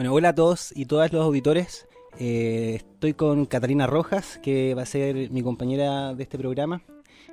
Bueno, hola a todos y todas los auditores. Eh, estoy con Catalina Rojas, que va a ser mi compañera de este programa.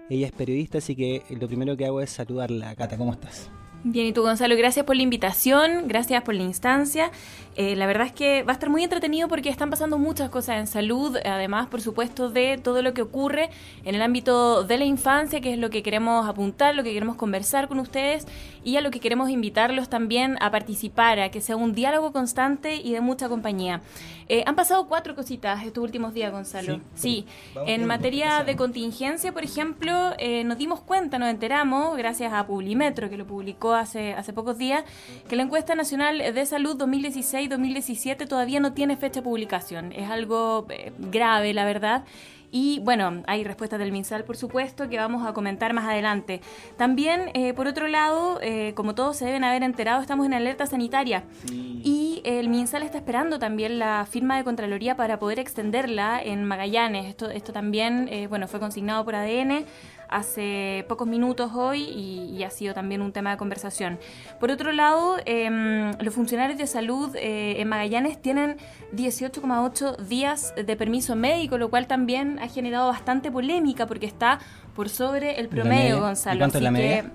Ella es periodista, así que lo primero que hago es saludarla. Cata, ¿cómo estás? Bien, y tú Gonzalo, gracias por la invitación, gracias por la instancia. Eh, la verdad es que va a estar muy entretenido porque están pasando muchas cosas en salud, además, por supuesto, de todo lo que ocurre en el ámbito de la infancia, que es lo que queremos apuntar, lo que queremos conversar con ustedes y a lo que queremos invitarlos también a participar, a que sea un diálogo constante y de mucha compañía. Eh, han pasado cuatro cositas estos últimos días, Gonzalo. Sí, en materia de contingencia, por ejemplo, eh, nos dimos cuenta, nos enteramos, gracias a Publimetro, que lo publicó hace, hace pocos días, que la encuesta nacional de salud 2016-2017 todavía no tiene fecha de publicación. Es algo eh, grave, la verdad. Y bueno, hay respuestas del MinSal, por supuesto, que vamos a comentar más adelante. También, eh, por otro lado, eh, como todos se deben haber enterado, estamos en alerta sanitaria. Y el MinSal está esperando también la firma de Contraloría para poder extenderla en Magallanes. Esto, esto también, bueno, fue consignado por ADN hace pocos minutos hoy y, ha sido también un tema de conversación. Por otro lado, em, los funcionarios de salud eh, en Magallanes tienen 18,8 días de permiso médico, lo cual también ha generado bastante polémica porque está por sobre el promedio, Gonzalo. cuánto es la media?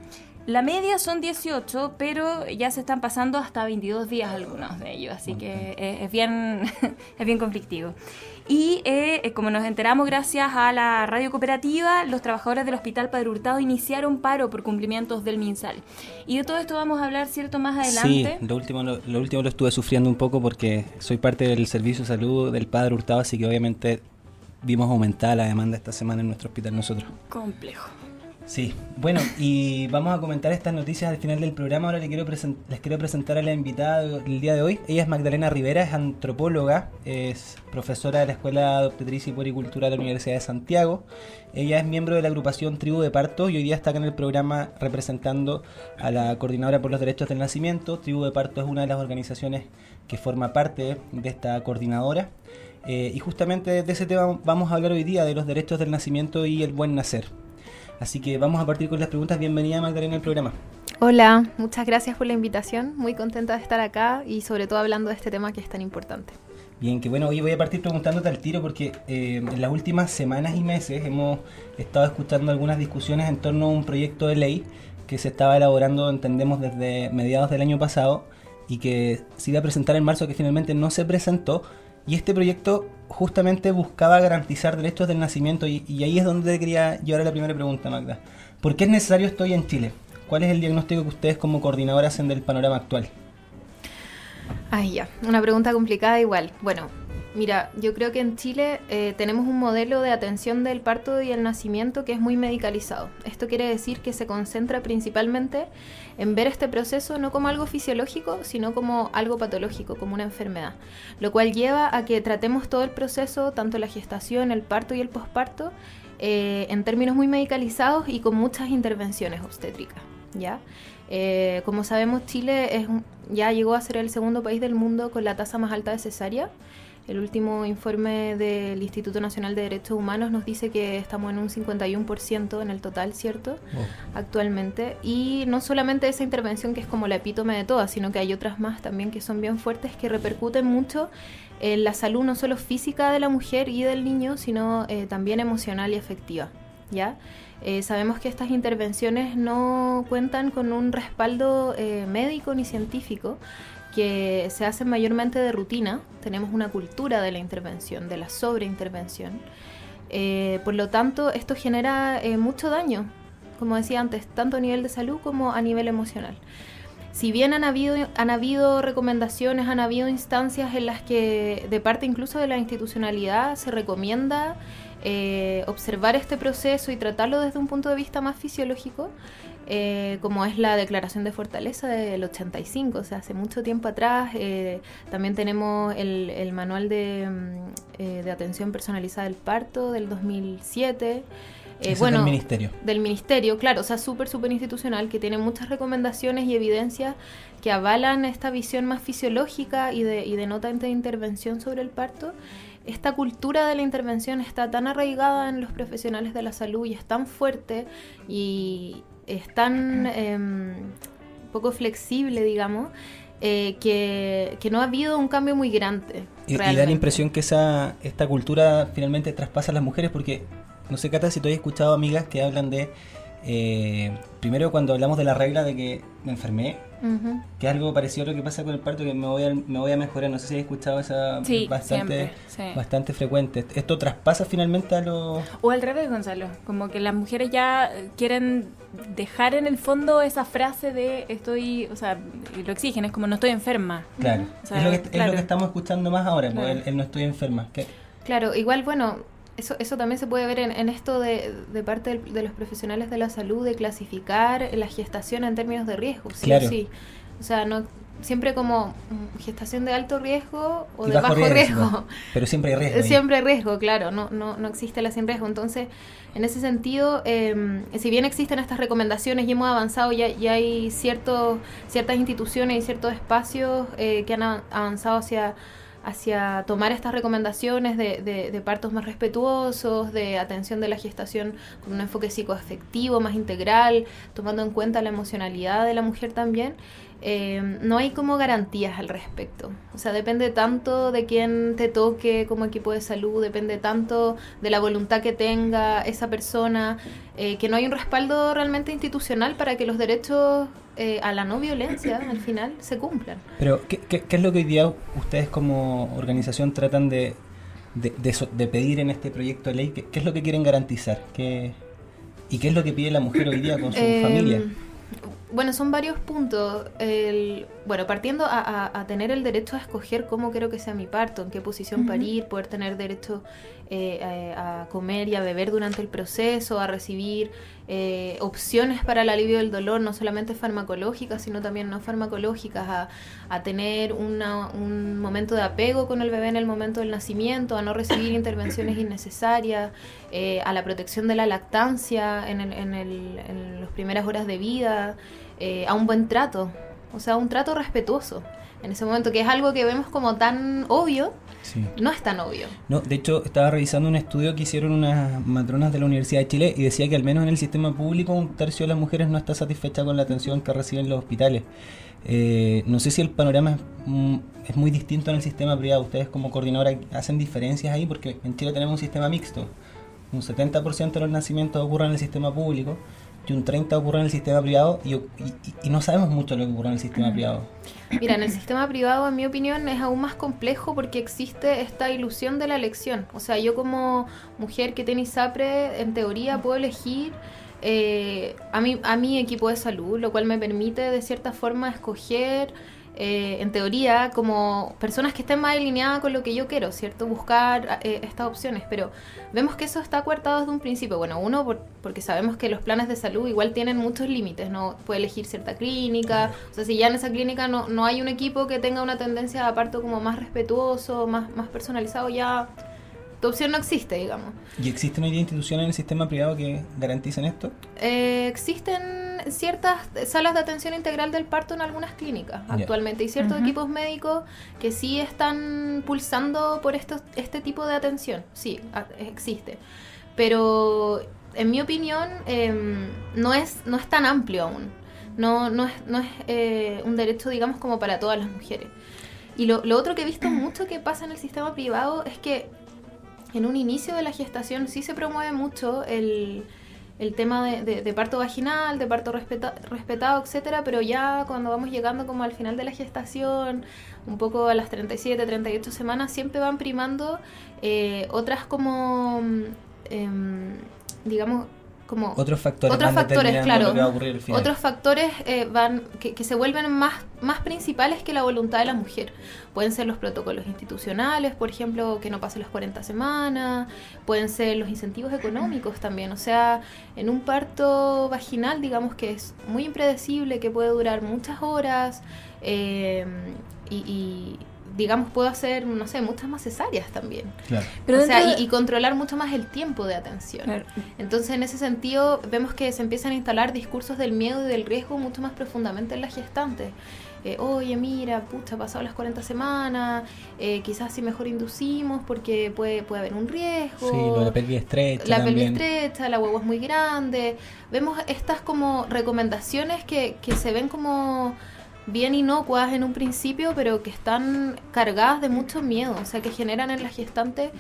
La media son 18, pero ya se están pasando hasta 22 días algunos de ellos, así que es, bien, es bien conflictivo. Y eh, como nos enteramos gracias a la radio cooperativa, los trabajadores del Hospital Padre Hurtado iniciaron paro por cumplimientos del MinSal. Y de todo esto vamos a hablar, ¿cierto?, más adelante. Sí, lo último lo, lo último lo estuve sufriendo un poco porque soy parte del servicio de salud del Padre Hurtado, así que obviamente vimos aumentada la demanda esta semana en nuestro hospital nosotros. Complejo. Sí, bueno, y vamos a comentar estas noticias al final del programa. Ahora les quiero, les quiero presentar a la invitada del día de hoy. Ella es Magdalena Rivera, es antropóloga, es profesora de la Escuela de Obstetricia y Poricultura de la Universidad de Santiago. Ella es miembro de la agrupación Tribu de Parto y hoy día está acá en el programa representando a la Coordinadora por los Derechos del Nacimiento. Tribu de Parto es una de las organizaciones que forma parte de esta coordinadora. Eh, y justamente de ese tema vamos a hablar hoy día, de los derechos del nacimiento y el buen nacer. Así que vamos a partir con las preguntas. Bienvenida Magdalena al programa. Hola, muchas gracias por la invitación. Muy contenta de estar acá y sobre todo hablando de este tema que es tan importante. Bien, que bueno, hoy voy a partir preguntándote al tiro porque eh, en las últimas semanas y meses hemos estado escuchando algunas discusiones en torno a un proyecto de ley que se estaba elaborando, entendemos, desde mediados del año pasado y que se iba a presentar en marzo, que finalmente no se presentó. Y este proyecto justamente buscaba garantizar derechos del nacimiento y, ahí es donde quería llevar a la primera pregunta, Magda. ¿Por qué es necesario esto hoy en Chile? ¿Cuál es el diagnóstico que ustedes como coordinadora hacen del panorama actual? Ay, ya, una pregunta complicada igual. Bueno, Mira, yo creo que en Chile eh, tenemos un modelo de atención del parto y el nacimiento que es muy medicalizado. Esto quiere decir que se concentra principalmente en ver este proceso no como algo fisiológico, sino como algo patológico, como una enfermedad. Lo cual lleva a que tratemos todo el proceso, tanto la gestación, el parto y el posparto, eh, en términos muy medicalizados y con muchas intervenciones obstétricas. ¿ya? Eh, como sabemos, Chile es, ya llegó a ser el segundo país del mundo con la tasa más alta de cesárea. El último informe del Instituto Nacional de Derechos Humanos nos dice que estamos en un 51% en el total, ¿cierto? Oh. Actualmente. Y no solamente esa intervención que es como la epítome de todas, sino que hay otras más también que son bien fuertes, que repercuten mucho en la salud no solo física de la mujer y del niño, sino eh, también emocional y afectiva, ¿ya? Eh, sabemos que estas intervenciones no cuentan con un respaldo eh, médico ni científico, que se hacen mayormente de rutina. Tenemos una cultura de la intervención, de la sobreintervención. Eh, por lo tanto, esto genera eh, mucho daño, como decía antes, tanto a nivel de salud como a nivel emocional. Si bien han habido, han habido recomendaciones, han habido instancias en las que, de parte incluso de la institucionalidad, se recomienda eh, observar este proceso y tratarlo desde un punto de vista más fisiológico, eh, como es la Declaración de Fortaleza del 85, o sea, hace mucho tiempo atrás. Eh, también tenemos el, Manual de, mm, de, Atención Personalizada del Parto del 2007. bueno, del ministerio. Del ministerio, claro, o sea, súper, súper institucional, que tiene muchas recomendaciones y evidencias que avalan esta visión más fisiológica y de, y de nota de intervención sobre el parto esta cultura de la intervención está tan arraigada en los profesionales de la salud y es tan fuerte y, es tan em, poco flexible, digamos, eh, que, que, no ha habido un cambio muy grande. Y, y, da la impresión que esa esta cultura finalmente traspasa a las mujeres porque, no sé, Cata, si tú has escuchado amigas que hablan de eh, primero cuando hablamos de la regla de que me enfermé, que es algo parecido a lo que pasa con el parto, que me voy a, me voy a mejorar, no sé si has escuchado esa sí, bastante, sí. bastante frecuente. ¿Esto traspasa finalmente a los...? O al revés, Gonzalo, como que las mujeres ya quieren dejar en el fondo esa frase de estoy, o sea, lo exigen, es como no estoy enferma. Claro, O sea, es, lo que, claro. es lo que estamos escuchando más ahora, Claro. el, el no estoy enferma. que Claro, igual, bueno, eso, eso también se puede ver en, en esto de, de parte de los profesionales de la salud, de clasificar la gestación en términos de riesgo, sí Claro. o sí. O sea, no siempre como mm, gestación de alto riesgo o y de bajo riesgo. Pero siempre hay riesgo. Siempre hay riesgo, claro, no, no, no existe la sin riesgo. Entonces, en ese sentido, eh, si bien existen estas recomendaciones y hemos avanzado, ya, ya hay ciertos, ciertas instituciones y ciertos espacios eh, que han avanzado hacia, hacia tomar estas recomendaciones de, de- de partos más respetuosos, de atención de la gestación con un enfoque psicoafectivo más integral, tomando en cuenta la emocionalidad de la mujer también. Eh, no hay como garantías al respecto. O sea, depende tanto de quién te toque como equipo de salud, depende tanto de la voluntad que tenga esa persona, eh, que no hay un respaldo realmente institucional para que los derechos eh, a la no violencia al final se cumplan. Pero, ¿qué, qué, qué es lo que hoy día ustedes como organización tratan de, de, de so- de pedir en este proyecto de ley? ¿Qué, qué es lo que quieren garantizar? ¿Qué, ¿Y qué es lo que pide la mujer hoy día con su Eh, familia? Bueno, son varios puntos. El, bueno, partiendo a, a- a tener el derecho a escoger cómo quiero que sea mi parto, en qué posición parir, poder tener derecho eh, a, a comer y a beber durante el proceso, a recibir eh, opciones para el alivio del dolor, no solamente farmacológicas, sino también no farmacológicas, a, a tener una- un momento de apego con el bebé en el momento del nacimiento, a no recibir intervenciones innecesarias, eh, a la protección de la lactancia en, el- en el- en las primeras horas de vida, eh, a un buen trato, o sea, un trato respetuoso en ese momento, que es algo que vemos como tan obvio, Sí. no es tan obvio. No, de hecho, estaba revisando un estudio que hicieron unas matronas de la Universidad de Chile y decía que al menos en el sistema público un tercio de las mujeres no está satisfecha con la atención que reciben los hospitales. Eh, no sé si el panorama es, mm, es muy distinto en el sistema privado. Ustedes como coordinadora hacen diferencias ahí porque en Chile tenemos un sistema mixto. Un 70% de los nacimientos ocurren en el sistema público y un 30% ocurre en el sistema privado y, y- y no sabemos mucho lo que ocurre en el sistema privado. Mira, en el sistema privado, en mi opinión, es aún más complejo porque existe esta ilusión de la elección. O sea, yo como mujer que tiene ISAPRE, en teoría puedo elegir eh, a, mi, a mi equipo de salud, lo cual me permite de cierta forma escoger, eh, en teoría, como personas que estén más alineadas con lo que yo quiero, ¿cierto? Buscar eh, estas opciones. Pero vemos que eso está coartado desde un principio. Bueno, uno, por- porque sabemos que los planes de salud igual tienen muchos límites, ¿no? Puede elegir cierta clínica, o sea, si ya en esa clínica no, no hay un equipo que tenga una tendencia a parto como más respetuoso, más, más personalizado, ya tu opción no existe, digamos. ¿Y existen hoy día instituciones en el sistema privado que garanticen esto? Eh, existen ciertas salas de atención integral del parto en algunas clínicas actualmente y ciertos equipos médicos que sí están pulsando por estos, este tipo de atención. Sí, a- existe. Pero en mi opinión em, no, es, no es tan amplio aún. No, no es, no es eh, un derecho, digamos, como para todas las mujeres. Y lo, lo otro que he visto mucho que pasa en el sistema privado es que en un inicio de la gestación sí se promueve mucho el, el tema de, de- de parto vaginal, de parto respeta- respetado, etcétera, pero ya cuando vamos llegando como al final de la gestación, un poco a las 37, 38 semanas, siempre van primando eh, otras como, mm, em, digamos, como Otros factores Otros factores, claro. otros factores eh, van que, que se vuelven más, más principales que la voluntad de la mujer. Pueden ser los protocolos institucionales, por ejemplo, que no pase las 40 semanas, pueden ser los incentivos económicos también. O sea, en un parto vaginal, digamos que es muy impredecible, que puede durar muchas horas eh, y, y, digamos, puedo hacer, no sé, muchas más cesáreas también. Claro. Pero o sea, y, y controlar mucho más el tiempo de atención. Claro. Entonces, en ese sentido, vemos que se empiezan a instalar discursos del miedo y del riesgo mucho más profundamente en las gestantes. Eh, Oye, mira, pucha, ha pasado las 40 semanas, eh, quizás si mejor inducimos porque puede, puede haber un riesgo. Sí, lo de la pelvis estrecha La pelvis estrecha, la huevo es muy grande. Vemos estas como recomendaciones que, que se ven como bien inocuas en un principio, pero que están cargadas de mucho miedo, o sea, que generan en la gestante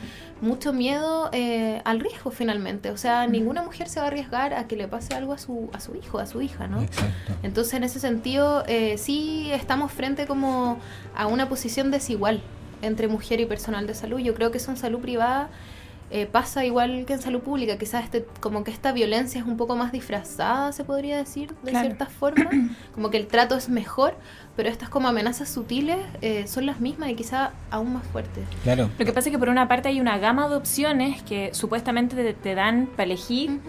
mucho miedo eh, al riesgo finalmente. O sea, ninguna mujer se va a arriesgar a que le pase algo a su, a su hijo, a su hija, ¿no? Exacto. Entonces, en ese sentido, eh, sí estamos frente como a una posición desigual entre mujer y personal de salud. Yo creo que eso en salud privada eh, pasa igual que en salud pública, quizás este, como que esta violencia es un poco más disfrazada, se podría decir, de cierta forma, como que el trato es mejor, pero estas como amenazas sutiles eh, son las mismas y quizás aún más fuertes. Claro. Lo que pasa es que por una parte hay una gama de opciones que supuestamente te, dan para elegir.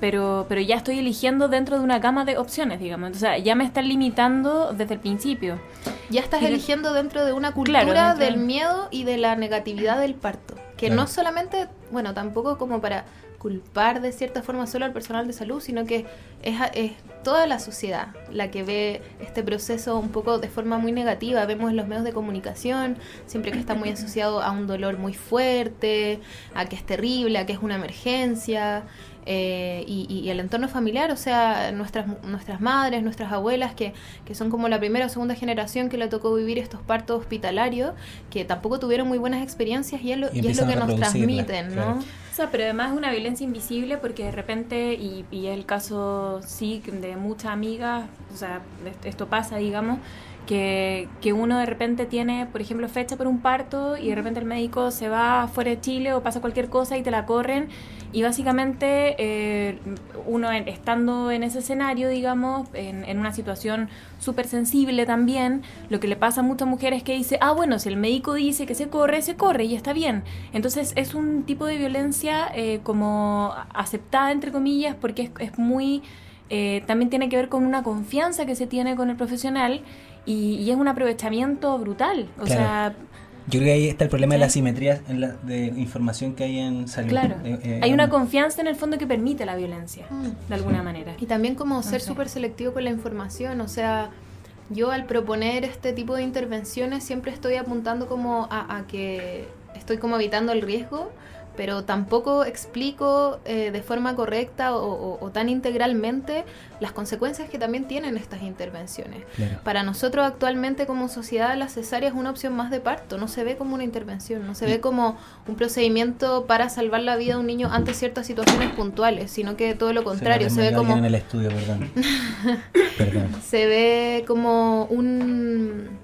Pero, pero ya estoy eligiendo dentro de una gama de opciones, digamos. O sea, ya me están limitando desde el principio. Ya estás eligiendo dentro de una cultura del miedo y de la negatividad del parto. Que no solamente, bueno, tampoco como para culpar de cierta forma solo al personal de salud, sino que es, es, toda la sociedad la que ve este proceso un poco de forma muy negativa. Vemos en los medios de comunicación, siempre que está muy asociado a un dolor muy fuerte, a que es terrible, a que es una emergencia. Eh, y, el entorno familiar, o sea, nuestras, nuestras madres, nuestras abuelas, que, que, son como la primera o segunda generación que le tocó vivir estos partos hospitalarios, que tampoco tuvieron muy buenas experiencias y es lo, y es lo que nos transmiten, ¿no? O pero además es una violencia invisible porque de repente, y, y es el caso, sí, de muchas amigas, o sea, esto pasa, digamos, que, que, uno de repente tiene, por ejemplo, fecha por un parto y de repente el médico se va fuera de Chile o pasa cualquier cosa y te la corren y básicamente eh, uno estando en ese escenario, digamos, en, en una situación súper sensible también, lo que le pasa a muchas mujeres es que dice, ah, bueno, si el médico dice que se corre, se corre y está bien. Entonces es un tipo de violencia eh, como aceptada, entre comillas, porque es, es muy... Eh, también tiene que ver con una confianza que se tiene con el profesional y, es un aprovechamiento brutal. O sea, yo creo que ahí está el problema de la asimetría en la, de información que hay en salud. Claro. Eh, eh, hay una confianza en el fondo que permite la violencia, mm. de alguna manera. Y también como ser súper selectivo con la información, o sea, yo al proponer este tipo de intervenciones siempre estoy apuntando como a que estoy como evitando el riesgo, pero tampoco explico eh, de forma correcta o, tan integralmente las consecuencias que también tienen estas intervenciones. Para nosotros actualmente como sociedad la cesárea es una opción más de parto, no se ve como una intervención, no se ve como un procedimiento para salvar la vida de un niño ante ciertas situaciones puntuales, sino que todo lo contrario, se, ve como... En el estudio, perdón. Se ve como un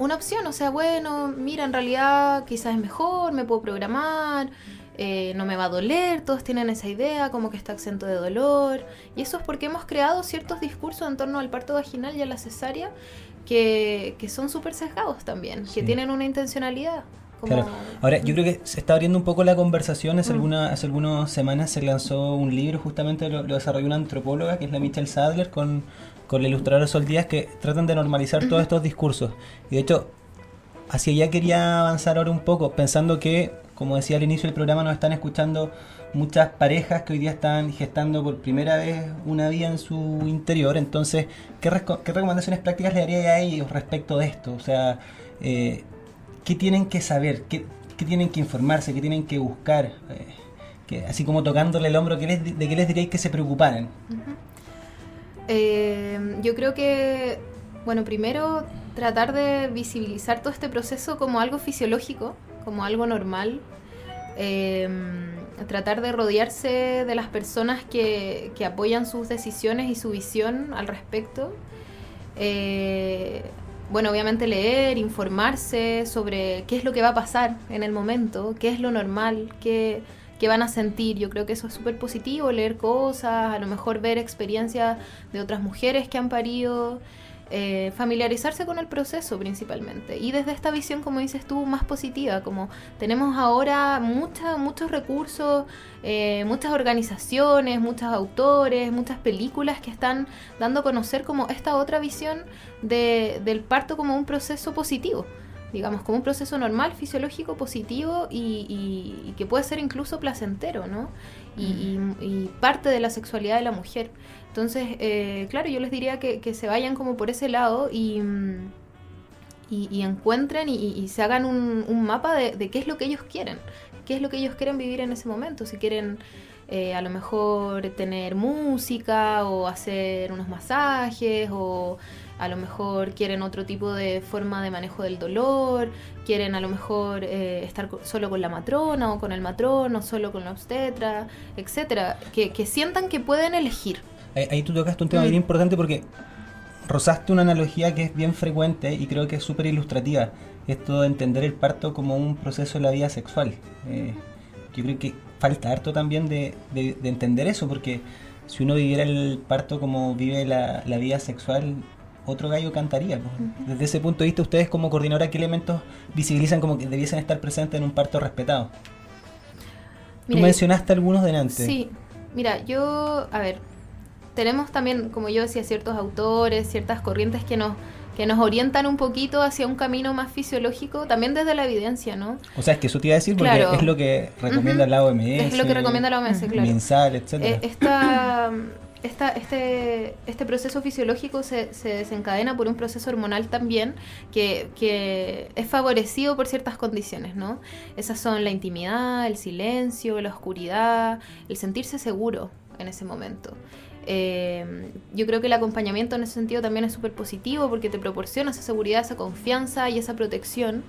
una opción, o sea, bueno, mira, en realidad quizás es mejor, me puedo programar, eh, no me va a doler, todos tienen esa idea, como que está exento de dolor. Y eso es porque hemos creado ciertos discursos en torno al parto vaginal y a la cesárea que, que son súper sesgados también, que tienen una intencionalidad. Claro. Ahora, yo creo que se está abriendo un poco la conversación. Hace, mm. alguna, hace algunas semanas se lanzó un libro, justamente lo, lo, desarrolló una antropóloga, que es la Michelle Sadler, con con la ilustradora Sol Díaz que tratan de normalizar todos estos discursos. Y de hecho, hacia allá quería avanzar ahora un poco, pensando que, como decía al inicio del programa, nos están escuchando muchas parejas que hoy día están gestando por primera vez una vida en su interior. Entonces, ¿qué, recomendaciones prácticas le daría a ellos respecto de esto? O sea, eh, ¿qué tienen que saber? ¿Qué, tienen que informarse? ¿Qué tienen que buscar? Eh, que, así como tocándole el hombro, ¿qué les, ¿de qué les diréis que se preocuparan? Eh, yo creo que, bueno, primero tratar de visibilizar todo este proceso como algo fisiológico, como algo normal. Eh, tratar de rodearse de las personas que, que, apoyan sus decisiones y su visión al respecto. Eh, bueno, obviamente leer, informarse sobre qué es lo que va a pasar en el momento, qué es lo normal, qué que van a sentir. Yo creo que eso es súper positivo, leer cosas, a lo mejor ver experiencias de otras mujeres que han parido, eh, familiarizarse con el proceso principalmente. Y desde esta visión, como dices tú, más positiva, como tenemos ahora mucha, muchos recursos, eh, muchas organizaciones, muchos autores, muchas películas que están dando a conocer como esta otra visión de, del parto como un proceso positivo digamos, como un proceso normal, fisiológico, positivo y, que puede ser incluso placentero, ¿no? Y, parte de la sexualidad de la mujer. Entonces, eh, claro, yo les diría que, se vayan como por ese lado y, y, encuentren y, se hagan un, mapa de, qué es lo que ellos quieren, qué es lo que ellos quieren vivir en ese momento, si quieren... Eh, a lo mejor tener música o hacer unos masajes o a lo mejor quieren otro tipo de forma de manejo del dolor, quieren a lo mejor eh, estar solo con la matrona o con el matrón o solo con la obstetra, etcétera, que, sientan que pueden elegir. Ahí, tú tocaste un tema bien mm. importante porque rozaste una analogía que es bien frecuente y creo que es súper ilustrativa, esto de entender el parto como un proceso de la vida sexual. Eh, yo creo que falta harto también de, de, entender eso, porque si uno viviera el parto como vive la, la vida sexual, otro gallo cantaría. Desde ese punto de vista, ustedes como coordinadora, ¿qué elementos visibilizan como que debiesen estar presentes en un parto respetado? Tú mencionaste algunos delante. Sí, mira, yo, a ver, tenemos también, como yo decía, ciertos autores, ciertas corrientes que nos que nos orientan un poquito hacia un camino más fisiológico, también desde la evidencia, ¿no? O sea, es que eso te iba a decir porque es lo que recomienda la OMS. Es lo que recomienda la OMS, claro. Mensal, etc. Eh, esta, esta, este, este proceso fisiológico se, se, desencadena por un proceso hormonal también que, que, es favorecido por ciertas condiciones, ¿no? Esas son la intimidad, el silencio, la oscuridad, el sentirse seguro en ese momento. Eh, yo creo que el acompañamiento en ese sentido también es súper positivo porque te proporciona esa seguridad, esa confianza y esa protección.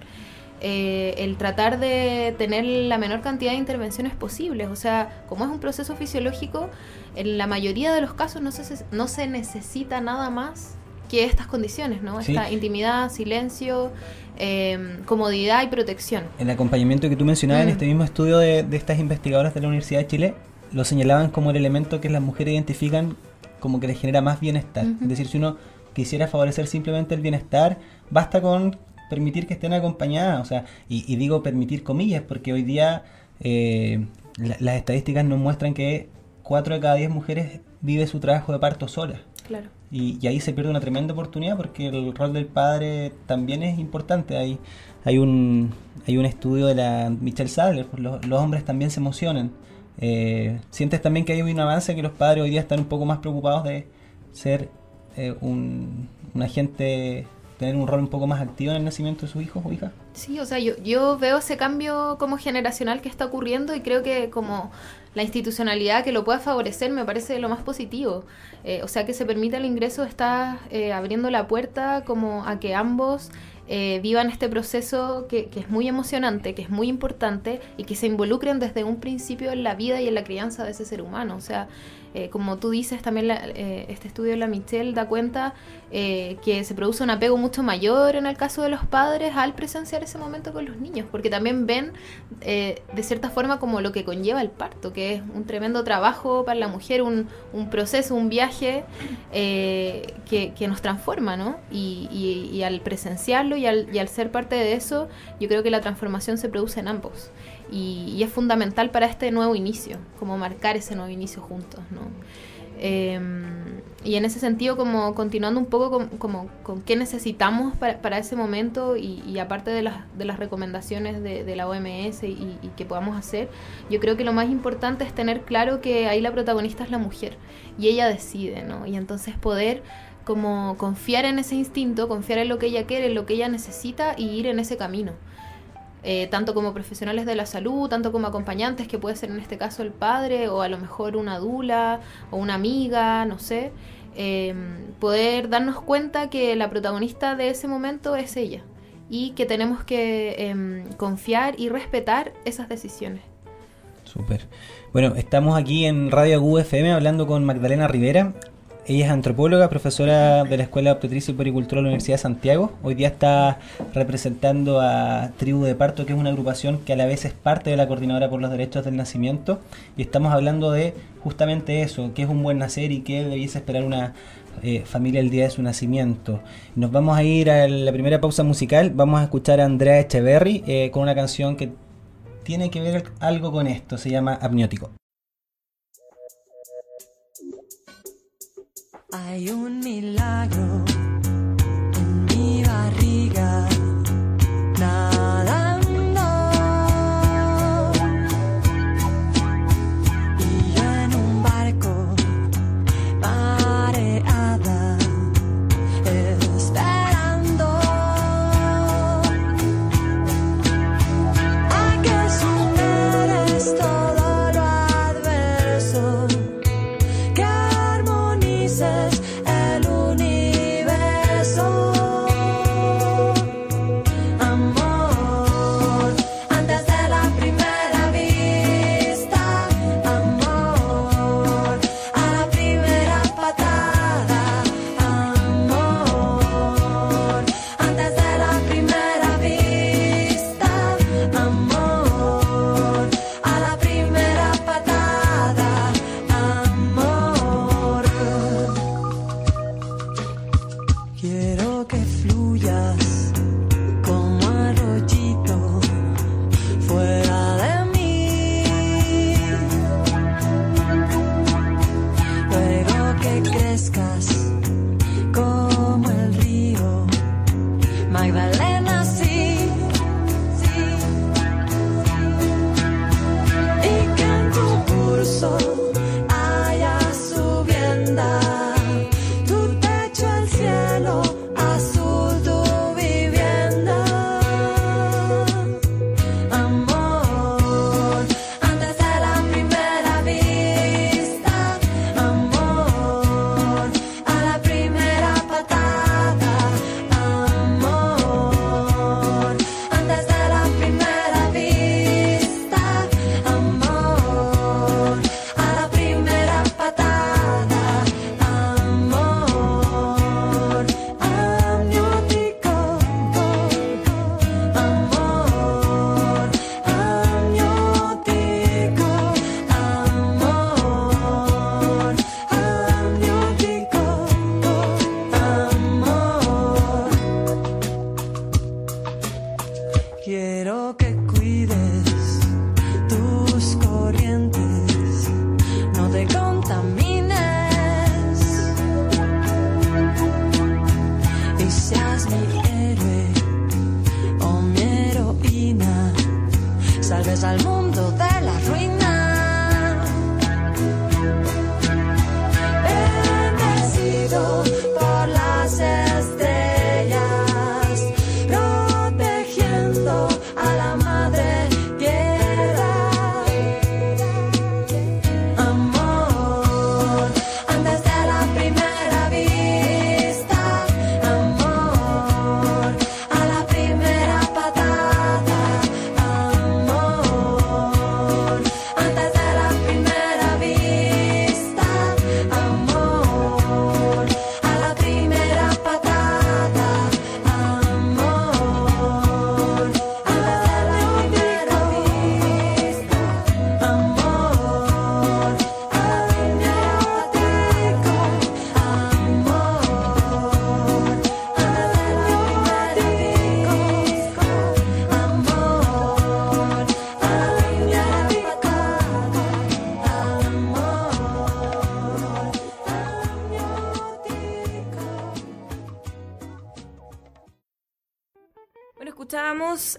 Eh, el tratar de tener la menor cantidad de intervenciones posibles. O sea, como es un proceso fisiológico, en la mayoría de los casos no se, no se necesita nada más que estas condiciones, ¿no? Esta intimidad, silencio, eh, comodidad y protección. El acompañamiento que tú mencionabas en mm. este mismo estudio de, de estas investigadoras de la Universidad de Chile lo señalaban como el elemento que las mujeres identifican como que les genera más bienestar. Es decir, si uno quisiera favorecer simplemente el bienestar, basta con permitir que estén acompañadas. O sea, y, digo permitir comillas, porque hoy día eh, las estadísticas nos muestran que 4 de cada 10 mujeres vive su trabajo de parto sola. Claro. Y, ahí se pierde una tremenda oportunidad porque el rol del padre también es importante. Hay, hay, un, hay un estudio de la Michelle Sadler, los, los hombres también se emocionan. Eh, ¿Sientes también que hay un avance que los padres hoy día están un poco más preocupados de ser eh, un, agente, tener un rol un poco más activo en el nacimiento de sus hijos o hijas? Sí, o sea, yo, yo veo ese cambio como generacional que está ocurriendo y creo que como la institucionalidad que lo pueda favorecer me parece lo más positivo. Eh, o sea, que se permita el ingreso está abriendo la puerta como a que ambos eh, vivan este proceso que, es muy emocionante, que es muy importante y que se involucren desde un principio en la vida y en la crianza de ese ser humano. O sea, eh, como tú dices, también eh, este estudio de la Michelle da cuenta eh, que se produce un apego mucho mayor en el caso de los padres al presenciar ese momento con los niños, porque también ven de cierta forma como lo que conlleva el parto, que es un tremendo trabajo para la mujer, un, proceso, un viaje que, nos transforma, ¿no? Y, al presenciarlo y al, y al ser parte de eso, yo creo que la transformación se produce en ambos y, es fundamental para este nuevo inicio, como marcar ese nuevo inicio juntos, ¿no? Em, y en ese sentido, como continuando un poco con, como, con qué necesitamos para, ese momento y, aparte de las, de las recomendaciones de, la OMS y, y, que podamos hacer, yo creo que lo más importante es tener claro que ahí la protagonista es la mujer y ella decide, ¿no? Y entonces poder como confiar en ese instinto, confiar en lo que ella quiere, en lo que ella necesita y ir en ese camino. Eh, tanto como profesionales de la salud, tanto como acompañantes, que puede ser en este caso el padre o a lo mejor una dula o una amiga, no sé, em, poder darnos cuenta que la protagonista de ese momento es ella y que tenemos que em, confiar y respetar esas decisiones. Súper. Bueno, estamos aquí en Radio UFM hablando con Magdalena Rivera. Ella es antropóloga, profesora de la Escuela de Obstetricia y Pericultura de la Universidad de Santiago. Hoy día está representando a Tribu de Parto, que es una agrupación que a la vez es parte de la Coordinadora por los Derechos del Nacimiento. Y estamos hablando de justamente eso, qué es un buen nacer y qué debiese esperar una eh, familia el día de su nacimiento. Nos vamos a ir a la primera pausa musical. Vamos a escuchar a Andrea Echeverry eh, con una canción que tiene que ver algo con esto. Se llama Amniótico. Hay un milagro en mi barriga. Quiero que cuides.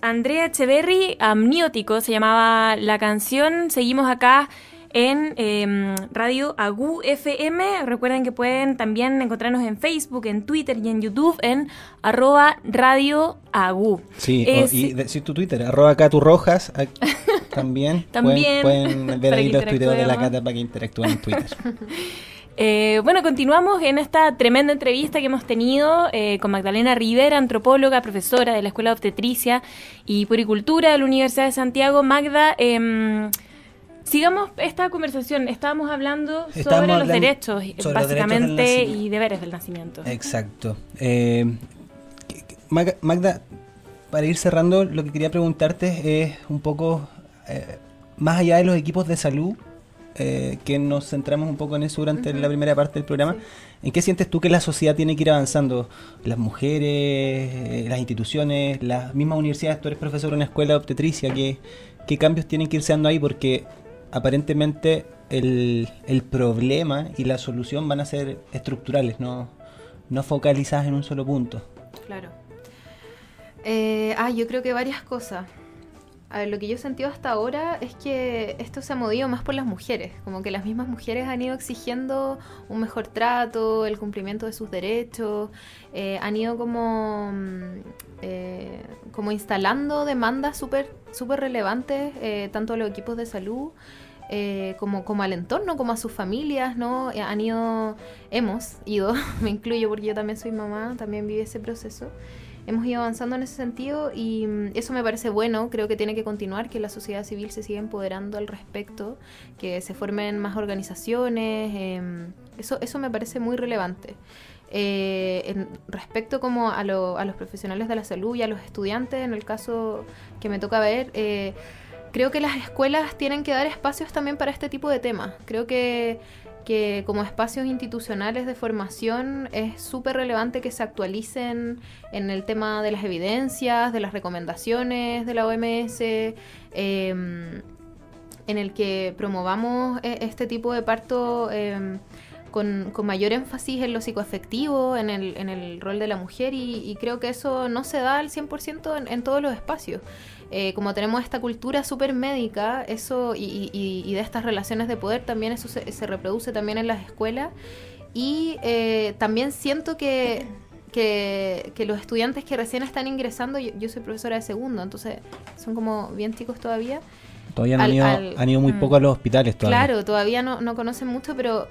Andrea Echeverry, Amniótico, se llamaba la canción. Seguimos acá en em, Radio Agu FM. Recuerden que pueden también encontrarnos en Facebook, en Twitter y en YouTube en arroba Radio Agu. Sí, Eh, y decir tu Twitter, arroba Rojas también. También, Pueden, pueden ver ahí los tuiteos de la. Cata para que interactúen en Twitter. Eh, bueno, continuamos en esta tremenda entrevista que hemos tenido eh, con Magdalena Rivera, antropóloga, profesora de la Escuela de Obstetricia y Puricultura de la Universidad de Santiago. Magda, em, sigamos esta conversación. Estábamos hablando Estábamos sobre los hablando derechos, sobre los derechos básicamente, y deberes del nacimiento. Exacto. Eh, Magda, para ir cerrando, lo que quería preguntarte es un poco, más allá de los equipos de salud, eh, que nos centramos un poco en eso durante la primera parte del programa, ¿en qué sientes tú que la sociedad tiene que ir avanzando? Las mujeres, eh, las instituciones, las mismas universidades, tú eres profesor en una escuela de obstetricia, ¿qué, qué cambios tienen que irse dando ahí? Porque aparentemente el, el problema y la solución van a ser estructurales, no, no focalizadas en un solo punto. Claro. Eh, ah, yo creo que varias cosas. A ver, lo que yo he sentido hasta ahora es que esto se ha movido más por las mujeres, como que las mismas mujeres han ido exigiendo un mejor trato, el cumplimiento de sus derechos, eh, han ido como, mm, eh, como instalando demandas súper súper relevantes, eh, tanto a los equipos de salud eh, como, como al entorno, como a sus familias, ¿no? Eh, Han ido, hemos ido, me incluyo porque yo también soy mamá, también viví ese proceso. Hemos ido avanzando en ese sentido y mm, eso me parece bueno, creo que tiene que continuar, que la sociedad civil se siga empoderando al respecto, que se formen más organizaciones, em, eso, eso me parece muy relevante. Eh, en- respecto como a, lo- a los profesionales de la salud y a los estudiantes, en el caso que me toca ver, eh, creo que las escuelas tienen que dar espacios también para este tipo de temas. Creo que, que como espacios institucionales de formación es súper relevante que se actualicen en el tema de las evidencias, de las recomendaciones de la OMS, em, en el que promovamos eh, este tipo de parto em, con, con mayor énfasis en lo psicoafectivo, en el, en el rol de la mujer y, y creo que eso no se da al 100% en, en todos los espacios. Eh, como tenemos esta cultura súper médica, eso y, y- y de estas relaciones de poder, también eso se, se reproduce también en las escuelas. Y eh, también siento que, que, que los estudiantes que recién están ingresando, yo, yo soy profesora de segundo, entonces son como bien chicos todavía. Todavía no han ido, al- han ido muy Mm. poco a los hospitales todavía. Claro, todavía no, no conocen mucho, pero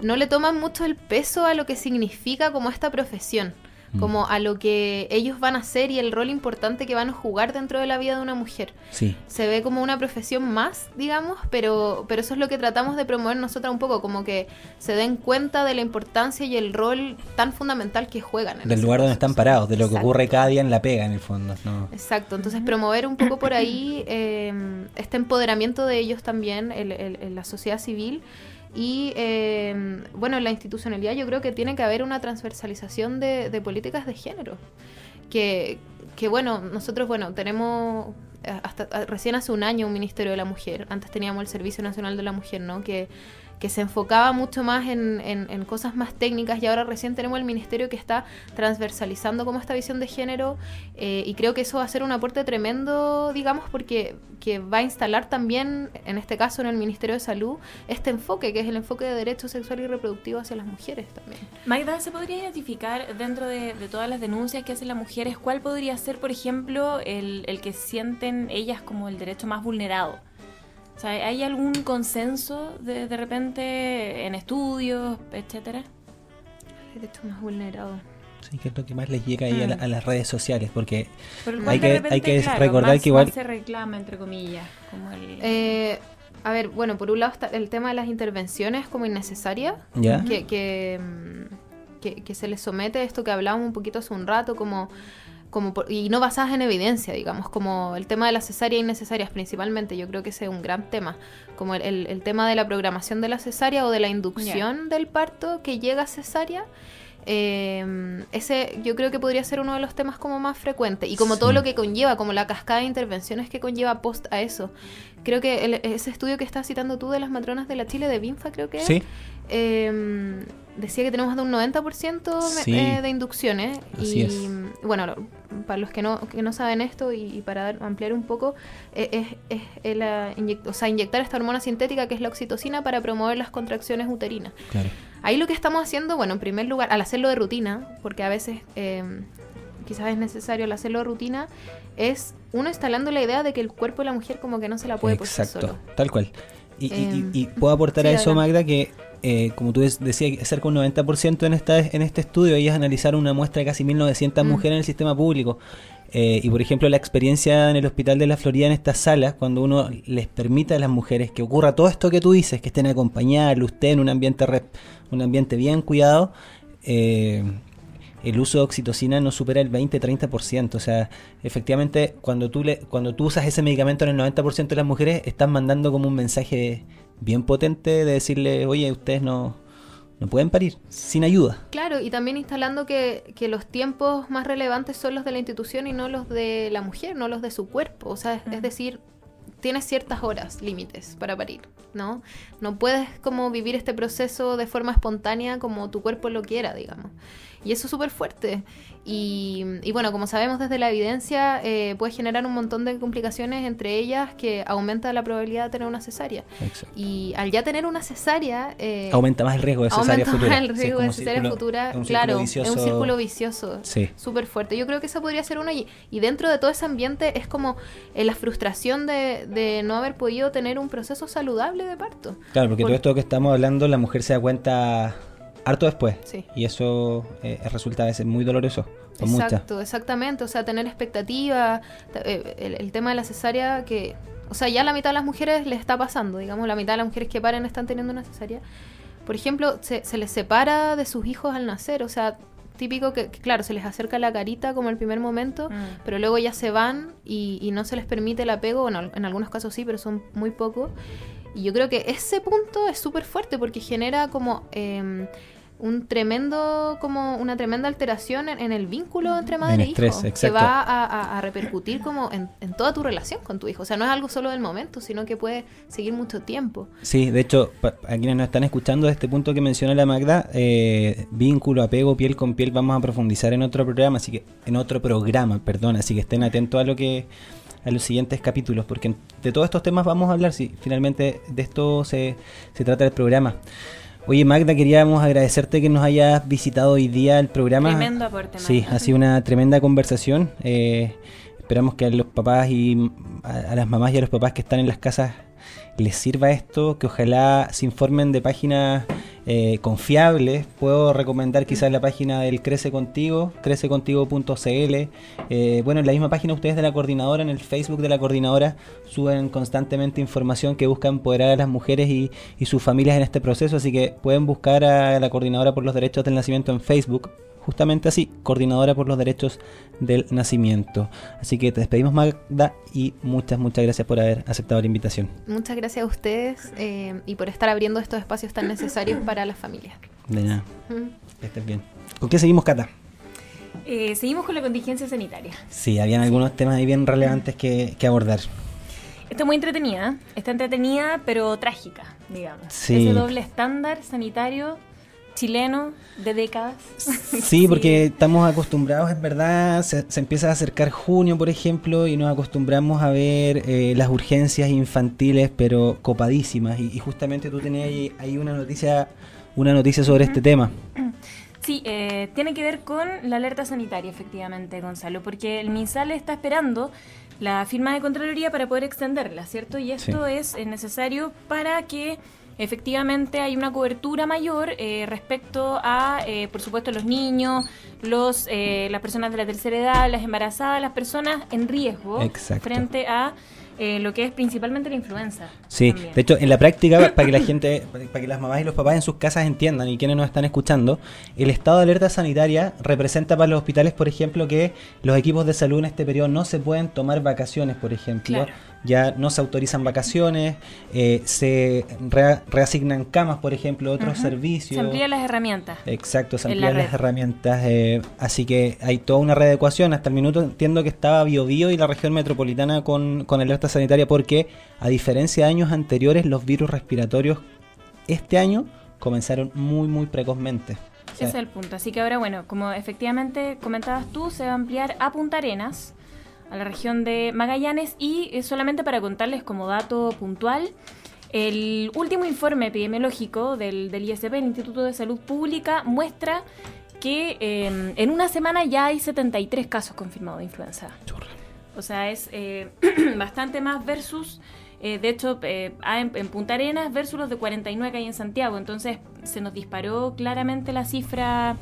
no le toman mucho el peso a lo que significa como esta profesión. Como a lo que ellos van a hacer y el rol importante que van a jugar dentro de la vida de una mujer. Sí. Se ve como una profesión más, digamos, pero, pero eso es lo que tratamos de promover nosotras un poco, como que se den cuenta de la importancia y el rol tan fundamental que juegan. en Del lugar donde están parados, de lo que ocurre cada día en la pega, en el fondo. ¿no? Exacto, entonces promover un poco por ahí eh, este empoderamiento de ellos también en, en- en la sociedad civil y eh, bueno, en la institucionalidad yo creo que tiene que haber una transversalización de, de políticas de género, que, que bueno, nosotros, bueno, tenemos eh, hasta recién hace un año un Ministerio de la Mujer. Antes teníamos el Servicio Nacional de la Mujer, ¿no? Que que se enfocaba mucho más en, en, cosas más técnicas y ahora recién tenemos el ministerio que está transversalizando como esta visión de género eh, y creo que eso va a ser un aporte tremendo, digamos, porque que va a instalar también, en este caso en el Ministerio de Salud, este enfoque, que es el enfoque de derecho sexual y reproductivo hacia las mujeres también. Magda, ¿se podría identificar dentro de, todas las denuncias que hacen las mujeres cuál podría ser, por ejemplo, el, el que sienten ellas como el derecho más vulnerado? O sea, ¿hay algún consenso de, de repente en estudios, etcétera? El derecho más vulnerado. Sí, que es lo que más les llega ahí a, mm. las redes sociales, porque hay que, hay que recordar que igual... se reclama, entre comillas, como el... Eh, a ver, bueno, por un lado está el tema de las intervenciones como innecesarias, ¿Ya? Que, que, mm, que, que, se les somete esto que hablábamos un poquito hace un rato, como como y no basadas en evidencia, digamos, como el tema de las cesáreas innecesarias principalmente, yo creo que ese es un gran tema, como el, el, tema de la programación de la cesárea o de la inducción del parto que llega a cesárea. Eh, ese yo creo que podría ser uno de los temas como más frecuentes y como todo lo que conlleva, como la cascada de intervenciones que conlleva post a eso. Creo que ese estudio que estás citando tú de las matronas de la Chile de Binfa, creo que ¿Sí? eh, decía que tenemos de un 90% eh, de inducciones. y bueno, para los que no, que no saben esto y, para ampliar un poco, eh, es, es, o sea, inyectar esta hormona sintética que es la oxitocina para promover las contracciones uterinas. Ahí lo que estamos haciendo, bueno, en primer lugar, al hacerlo de rutina, porque a veces eh, quizás es necesario al hacerlo de rutina, es uno instalando la idea de que el cuerpo de la mujer como que no se la puede Exacto, solo. tal cual. Y, y, em, puedo aportar a eso, Magda, que eh, como tú decías, cerca un 90% en, esta, en este estudio, ellas analizaron una muestra de casi 1.900 mm. mujeres en el sistema público. Eh, y por ejemplo, la experiencia en el Hospital de la Florida en estas salas, cuando uno les permite a las mujeres que ocurra todo esto que tú dices, que estén acompañadas, usted en un ambiente, un ambiente bien cuidado, eh, el uso de oxitocina no supera el 20-30%. O sea, efectivamente, cuando tú, le, cuando tú usas ese medicamento en el 90% de las mujeres, estás mandando como un mensaje bien potente de decirle, oye, ustedes no, no pueden parir sin ayuda. Claro, y también instalando que, que, los tiempos más relevantes son los de la institución y no los de la mujer, no los de su cuerpo. O sea, es, decir, tienes ciertas horas límites para parir, ¿no? No puedes como vivir este proceso de forma espontánea como tu cuerpo lo quiera, digamos. Y eso es súper fuerte. Y, bueno, como sabemos desde la evidencia, eh, puede generar un montón de complicaciones, entre ellas que aumenta la probabilidad de tener una cesárea. Y al ya tener una cesárea... Eh, aumenta más el riesgo de cesárea aumenta Más el riesgo de cesárea futura, claro, es un círculo vicioso súper fuerte. Yo creo que eso podría ser uno. Y, y dentro de todo ese ambiente es como eh, la frustración de, de, no haber podido tener un proceso saludable de parto. Claro, porque todo esto que estamos hablando, la mujer se da cuenta harto después. Y eso eh, resulta a veces muy doloroso. Exacto, exactamente. O sea, tener expectativa, eh, el, tema de la cesárea que... O sea, ya la mitad de las mujeres le está pasando, digamos, la mitad de las mujeres que paren están teniendo una cesárea. Por ejemplo, se, se les separa de sus hijos al nacer, o sea, típico que, claro, se les acerca la carita como el primer momento, mm. pero luego ya se van y, y, no se les permite el apego, bueno, en algunos casos sí, pero son muy pocos. Y yo creo que ese punto es súper fuerte porque genera como... Eh, un tremendo, como una tremenda alteración en, el vínculo entre madre e hijo, que va a, repercutir como en, toda tu relación con tu hijo. O sea, no es algo solo del momento, sino que puede seguir mucho tiempo. Sí, de hecho, a quienes nos están escuchando de este punto que mencionó la Magda, eh, vínculo, apego, piel con piel, vamos a profundizar en otro programa, así que en otro programa, perdón, así que estén atentos a lo que a los siguientes capítulos, porque de todos estos temas vamos a hablar, si finalmente de esto se, se trata el programa. Oye, Magda, queríamos agradecerte que nos hayas visitado hoy día el programa. Tremendo aporte, Sí, ha sido una tremenda conversación. Eh, esperamos que a los papás y a, las mamás y a los papás que están en las casas les sirva esto, que ojalá se informen de páginas eh, confiables. Puedo recomendar quizás la página del Crece Contigo, crececontigo.cl. Eh, bueno, en la misma página ustedes de la coordinadora, en el Facebook de la coordinadora, suben constantemente información que busca empoderar a las mujeres y, y sus familias en este proceso, así que pueden buscar a la coordinadora por los derechos del nacimiento en Facebook justamente así, coordinadora por los derechos del nacimiento. Así que te despedimos Magda y muchas, muchas gracias por haber aceptado la invitación. Muchas gracias a ustedes eh, y por estar abriendo estos espacios tan necesarios para las familias. De nada. Que estés bien. ¿Con qué seguimos, Cata? Eh, seguimos con la contingencia sanitaria. Sí, habían algunos temas ahí bien relevantes que, que abordar. Está muy entretenida, está entretenida pero trágica, digamos. Sí. Ese doble estándar sanitario chileno de décadas. Sí, porque estamos acostumbrados, es verdad, se, se empieza a acercar junio, por ejemplo, y nos acostumbramos a ver eh, las urgencias infantiles, pero copadísimas. Y, y justamente tú tenías ahí, ahí una noticia, una noticia sobre este tema. Sí, eh, tiene que ver con la alerta sanitaria, efectivamente, Gonzalo, porque el MinSal está esperando la firma de Contraloría para poder extenderla, ¿cierto? Y esto Sí. es eh, necesario para que efectivamente hay una cobertura mayor eh, respecto a, eh, por supuesto, los niños, los, eh, las personas de la tercera edad, las embarazadas, las personas en riesgo Exacto. frente a eh, lo que es principalmente la influenza. Sí, también. de hecho, en la práctica, para que la gente, para que las mamás y los papás en sus casas entiendan y quienes nos están escuchando, el estado de alerta sanitaria representa para los hospitales, por ejemplo, que los equipos de salud en este periodo no se pueden tomar vacaciones, por ejemplo. Claro. Ya no se autorizan vacaciones, eh, se rea- reasignan camas, por ejemplo, otros servicios. Se amplían las herramientas. Exacto, se la amplían las herramientas. eh, así que hay toda una readecuación. Hasta el minuto entiendo que estaba Biobío y la región metropolitana con, con alerta sanitaria porque, a diferencia de años anteriores, los virus respiratorios este año comenzaron muy, muy precozmente. Ese es el punto. Así que ahora, bueno, como efectivamente comentabas tú, se va a ampliar a Punta Arenas, a la región de Magallanes, y eh, solamente para contarles como dato puntual, el último informe epidemiológico del, del ISP, el Instituto de Salud Pública, muestra que eh, en una semana ya hay 73 casos confirmados de influenza. churra. O sea, es eh, bastante más versus, eh, de hecho, eh, en, en Punta Arenas versus los de 49 que hay en Santiago. Entonces se nos disparó claramente la cifra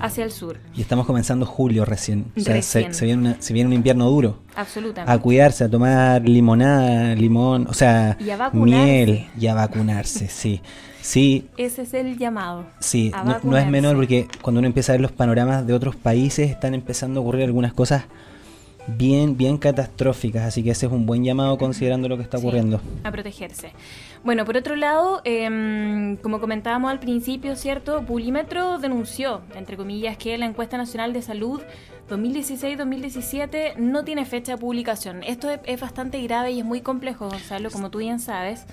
hacia el sur. Y estamos comenzando julio recién. O sea, se, Recién. se viene una- se viene un invierno duro. Absolutamente. A cuidarse, a tomar limonada, limón, o sea, Y a vacunarse. miel y a vacunarse, sí. Sí, Ese es el llamado. Sí, no, no es menor porque cuando uno empieza a ver los panoramas de otros países están empezando a ocurrir algunas cosas bien, bien catastróficas, así que ese es un buen llamado considerando lo que está Sí, ocurriendo. a protegerse. Bueno, por otro lado, em, como comentábamos al principio, ¿cierto? Pulímetro denunció, entre comillas, que la encuesta nacional de salud 2016-2017 no tiene fecha de publicación. Esto es, es bastante grave y es muy complejo, Gonzalo, como tú bien sabes.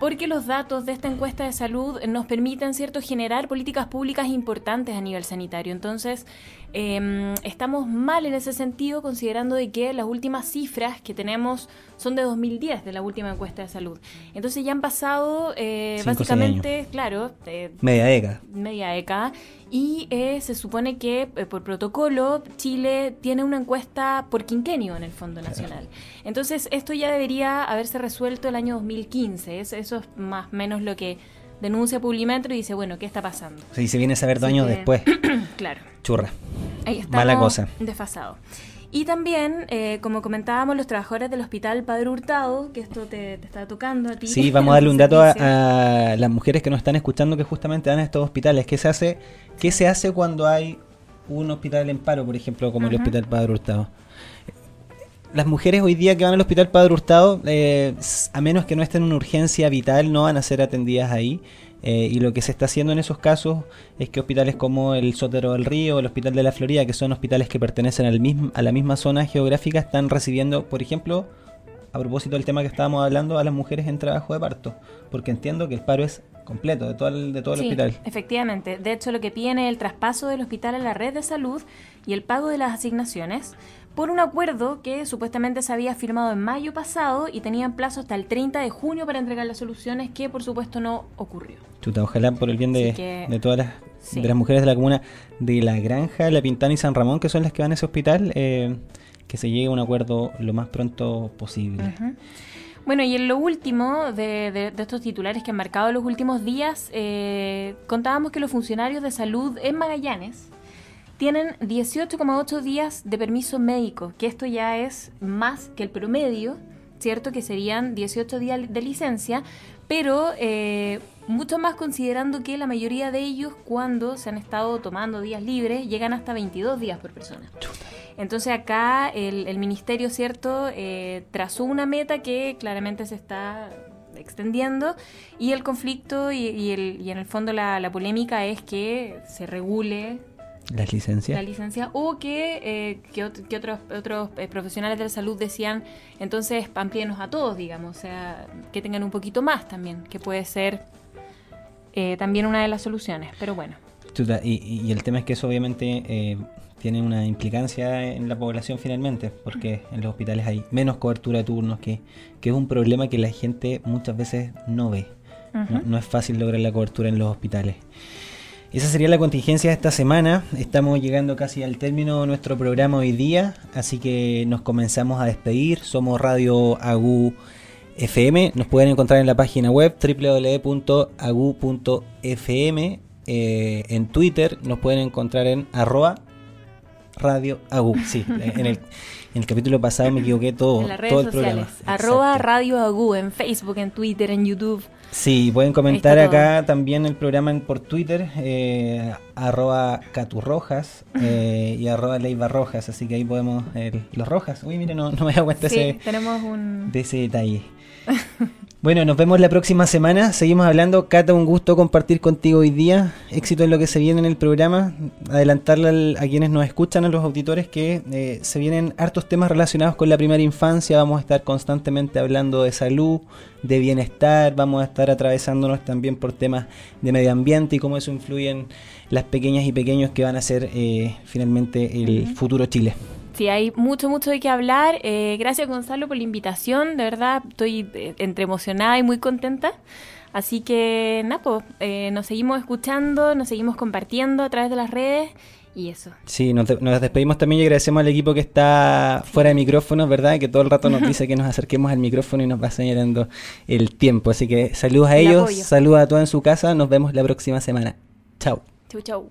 Porque los datos de esta encuesta de salud nos permiten, ¿cierto?, generar políticas públicas importantes a nivel sanitario. Entonces, eh, estamos mal en ese sentido, considerando de que las últimas cifras que tenemos son de 2010, de la última encuesta de salud. Entonces ya han pasado, eh, básicamente, claro, eh, Media década. media década y eh, se supone que eh, por protocolo Chile tiene una encuesta por quinquenio en el Fondo Nacional. Entonces esto ya debería haberse resuelto el año 2015. Es- eso es más o menos lo que denuncia Publimetro y dice, bueno, ¿qué está pasando? Y se viene a saber dos años que- después. claro. Churra. Ahí está. Mala cosa. Desfasado. Y también, eh, como comentábamos, los trabajadores del Hospital Padre Hurtado, que esto te, te está tocando a ti. Sí, vamos a darle un dato a, las mujeres que nos están escuchando que justamente van a estos hospitales. ¿Qué se hace, qué se hace cuando hay un hospital en paro, por ejemplo, como el. Hospital Padre Hurtado? Las mujeres hoy día que van al Hospital Padre Hurtado, eh, a menos que no estén en una urgencia vital, no van a ser atendidas ahí. Eh, y lo que se está haciendo en esos casos es que hospitales como el Sotero del Río o el Hospital de la Florida, que son hospitales que pertenecen al mismo, a la misma zona geográfica, están recibiendo, por ejemplo, a propósito del tema que estábamos hablando, a las mujeres en trabajo de parto, porque entiendo que el paro es completo de todo el, de todo el Sí, hospital. Efectivamente. De hecho, lo que piden es el traspaso del hospital a la red de salud y el pago de las asignaciones por un acuerdo que supuestamente se había firmado en mayo pasado y tenían plazo hasta el 30 de junio para entregar las soluciones, que por supuesto no ocurrió. Chuta, ojalá por el bien de, Así que- de todas las, Sí. de las mujeres de la comuna de La Granja, La Pintana y San Ramón, que son las que van a ese hospital, eh, que se llegue a un acuerdo lo más pronto posible. Bueno, y en lo último de, de- de estos titulares que han marcado los últimos días, eh, contábamos que los funcionarios de salud en Magallanes tienen 18,8 días de permiso médico, que esto ya es más que el promedio, ¿cierto? Que serían 18 días de licencia, pero eh, mucho más considerando que la mayoría de ellos, cuando se han estado tomando días libres, llegan hasta 22 días por persona. Entonces acá el, el ministerio, ¿cierto?, eh, trazó una meta que claramente se está extendiendo y el conflicto y, y el, y en el fondo la, la polémica es que se regule Las licencias. la licencia, o que, eh, que, ot- que otros, otros eh, profesionales de la salud decían, entonces amplíenos a todos, digamos, o sea, que tengan un poquito más también, que puede ser eh, también una de las soluciones, pero bueno. Y, el tema es que eso obviamente tiene una implicancia en la población finalmente, porque en los hospitales hay menos cobertura de turnos, que, que es un problema que la gente muchas veces no ve. no, no es fácil lograr la cobertura en los hospitales. Esa sería la contingencia de esta semana. Estamos llegando casi al término de nuestro programa hoy día, así que nos comenzamos a despedir. Somos Radio Agu FM. Nos pueden encontrar en la página web www.agu.fm. Eh, en Twitter nos pueden encontrar en arroba Radio Agu. Sí, en el, en el capítulo pasado me equivoqué todo, en las redes todo el sociales, programa. arroba Exacto. Radio Agú, en Facebook, en Twitter, en YouTube. Sí, pueden comentar acá también el programa en- por Twitter, eh, arroba caturrojas eh, y arroba leivarrojas, así que ahí podemos, el- los rojas, uy, mire, no, no me da cuenta Sí, ese, tenemos un... de ese detalle. Bueno, nos vemos la próxima semana, seguimos hablando, Cata, un gusto compartir contigo hoy día, éxito en lo que se viene en el programa, adelantarle al- a quienes nos escuchan, a los auditores, que eh, se vienen hartos temas relacionados con la primera infancia, vamos a estar constantemente hablando de salud, de bienestar, vamos a estar atravesándonos también por temas de medio ambiente y cómo eso influye en las pequeñas y pequeños que van a ser eh, finalmente el futuro Chile. Sí, hay mucho, mucho de qué hablar. Eh, gracias, Gonzalo, por la invitación. De verdad, estoy eh, entre emocionada y muy contenta. Así que, Napo, nos seguimos escuchando, nos seguimos compartiendo a través de las redes y eso. Sí, nos, de- nos despedimos también y agradecemos al equipo que está fuera de micrófonos, ¿verdad? Que todo el rato nos dice que nos acerquemos al micrófono y nos va señalando el tiempo. Así que saludos a El ellos, apoyo. saludos a todos en su casa, nos vemos la próxima semana. Chao. Chau, chau.